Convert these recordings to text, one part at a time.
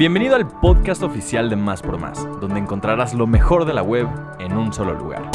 Bienvenido al podcast oficial de Más por Más, donde encontrarás lo mejor de la web en un solo lugar.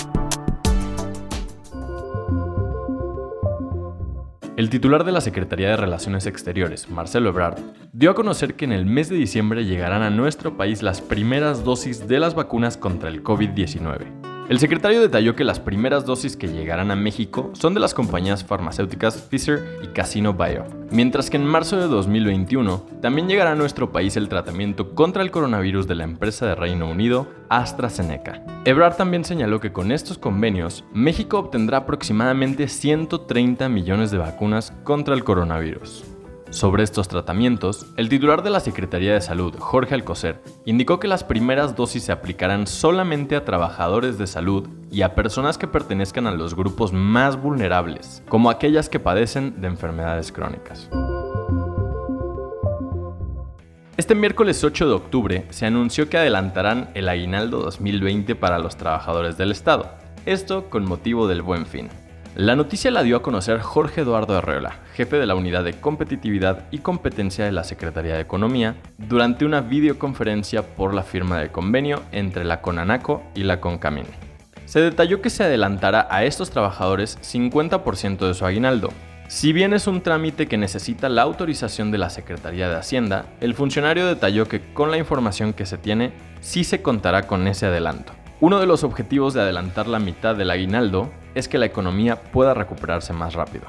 El titular de la Secretaría de Relaciones Exteriores, Marcelo Ebrard, dio a conocer que en el mes de diciembre llegarán a nuestro país las primeras dosis de las vacunas contra el COVID-19. El secretario detalló que las primeras dosis que llegarán a México son de las compañías farmacéuticas Pfizer y Casino Bio, mientras que en marzo de 2021 también llegará a nuestro país el tratamiento contra el coronavirus de la empresa de Reino Unido AstraZeneca. Ebrard también señaló que con estos convenios, México obtendrá aproximadamente 130 millones de vacunas contra el coronavirus. Sobre estos tratamientos, el titular de la Secretaría de Salud, Jorge Alcocer, indicó que las primeras dosis se aplicarán solamente a trabajadores de salud y a personas que pertenezcan a los grupos más vulnerables, como aquellas que padecen de enfermedades crónicas. Este miércoles 8 de octubre se anunció que adelantarán el aguinaldo 2020 para los trabajadores del Estado, esto con motivo del buen fin. La noticia la dio a conocer Jorge Eduardo Arreola, jefe de la Unidad de Competitividad y Competencia de la Secretaría de Economía, durante una videoconferencia por la firma del convenio entre la CONANACO y la CONCAMIN. Se detalló que se adelantará a estos trabajadores 50% de su aguinaldo. Si bien es un trámite que necesita la autorización de la Secretaría de Hacienda, el funcionario detalló que con la información que se tiene, sí se contará con ese adelanto. Uno de los objetivos de adelantar la mitad del aguinaldo es que la economía pueda recuperarse más rápido.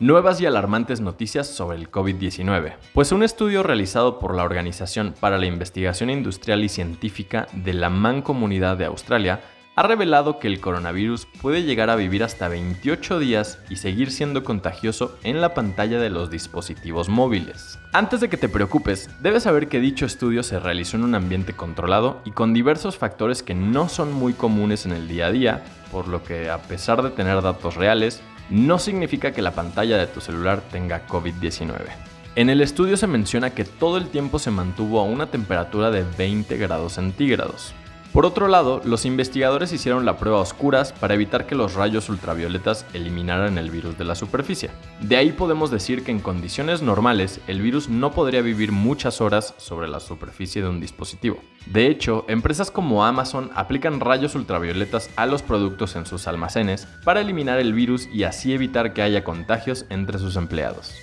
Nuevas y alarmantes noticias sobre el COVID-19, pues un estudio realizado por la Organización para la Investigación Industrial y Científica de la Mancomunidad de Australia ha revelado que el coronavirus puede llegar a vivir hasta 28 días y seguir siendo contagioso en la pantalla de los dispositivos móviles. Antes de que te preocupes, debes saber que dicho estudio se realizó en un ambiente controlado y con diversos factores que no son muy comunes en el día a día, por lo que a pesar de tener datos reales, no significa que la pantalla de tu celular tenga COVID-19. En el estudio se menciona que todo el tiempo se mantuvo a una temperatura de 20 grados centígrados, por otro lado, los investigadores hicieron la prueba a oscuras para evitar que los rayos ultravioletas eliminaran el virus de la superficie. De ahí podemos decir que en condiciones normales el virus no podría vivir muchas horas sobre la superficie de un dispositivo. De hecho, empresas como Amazon aplican rayos ultravioletas a los productos en sus almacenes para eliminar el virus y así evitar que haya contagios entre sus empleados.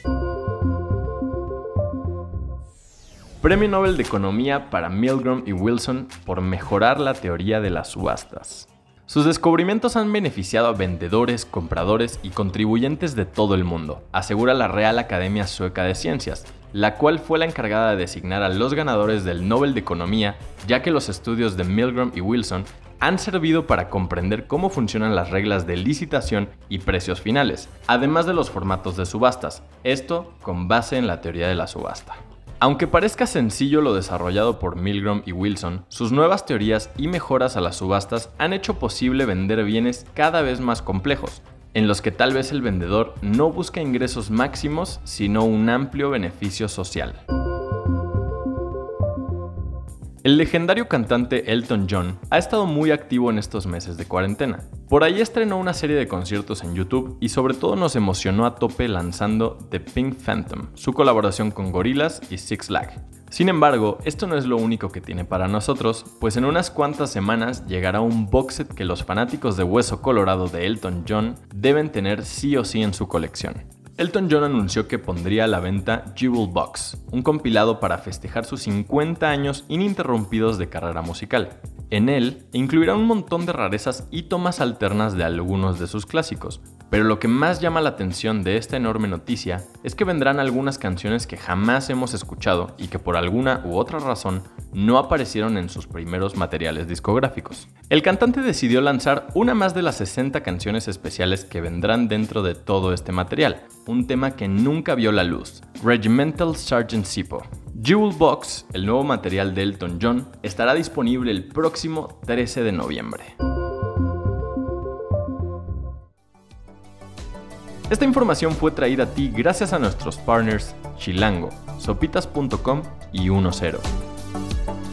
Premio Nobel de Economía para Milgram y Wilson por mejorar la teoría de las subastas. Sus descubrimientos han beneficiado a vendedores, compradores y contribuyentes de todo el mundo, asegura la Real Academia Sueca de Ciencias, la cual fue la encargada de designar a los ganadores del Nobel de Economía, ya que los estudios de Milgram y Wilson han servido para comprender cómo funcionan las reglas de licitación y precios finales, además de los formatos de subastas, esto con base en la teoría de la subasta. Aunque parezca sencillo lo desarrollado por Milgram y Wilson, sus nuevas teorías y mejoras a las subastas han hecho posible vender bienes cada vez más complejos, en los que tal vez el vendedor no busca ingresos máximos, sino un amplio beneficio social. El legendario cantante Elton John ha estado muy activo en estos meses de cuarentena. Por ahí estrenó una serie de conciertos en YouTube y sobre todo nos emocionó a tope lanzando The Pink Phantom, su colaboración con Gorillaz y Six Flags. Sin embargo, esto no es lo único que tiene para nosotros, pues en unas cuantas semanas llegará un box set que los fanáticos de Hueso Colorado de Elton John deben tener sí o sí en su colección. Elton John anunció que pondría a la venta Jewel Box, un compilado para festejar sus 50 años ininterrumpidos de carrera musical. En él incluirá un montón de rarezas y tomas alternas de algunos de sus clásicos, pero lo que más llama la atención de esta enorme noticia es que vendrán algunas canciones que jamás hemos escuchado y que por alguna u otra razón no aparecieron en sus primeros materiales discográficos. El cantante decidió lanzar una más de las 60 canciones especiales que vendrán dentro de todo este material, un tema que nunca vio la luz, Regimental Sergeant Sipo. Jewel Box, el nuevo material de Elton John, estará disponible el próximo 13 de noviembre. Esta información fue traída a ti gracias a nuestros partners Chilango, sopitas.com y 10.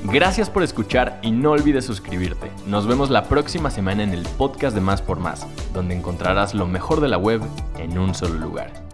Gracias por escuchar y no olvides suscribirte. Nos vemos la próxima semana en el podcast de Más por Más, donde encontrarás lo mejor de la web en un solo lugar.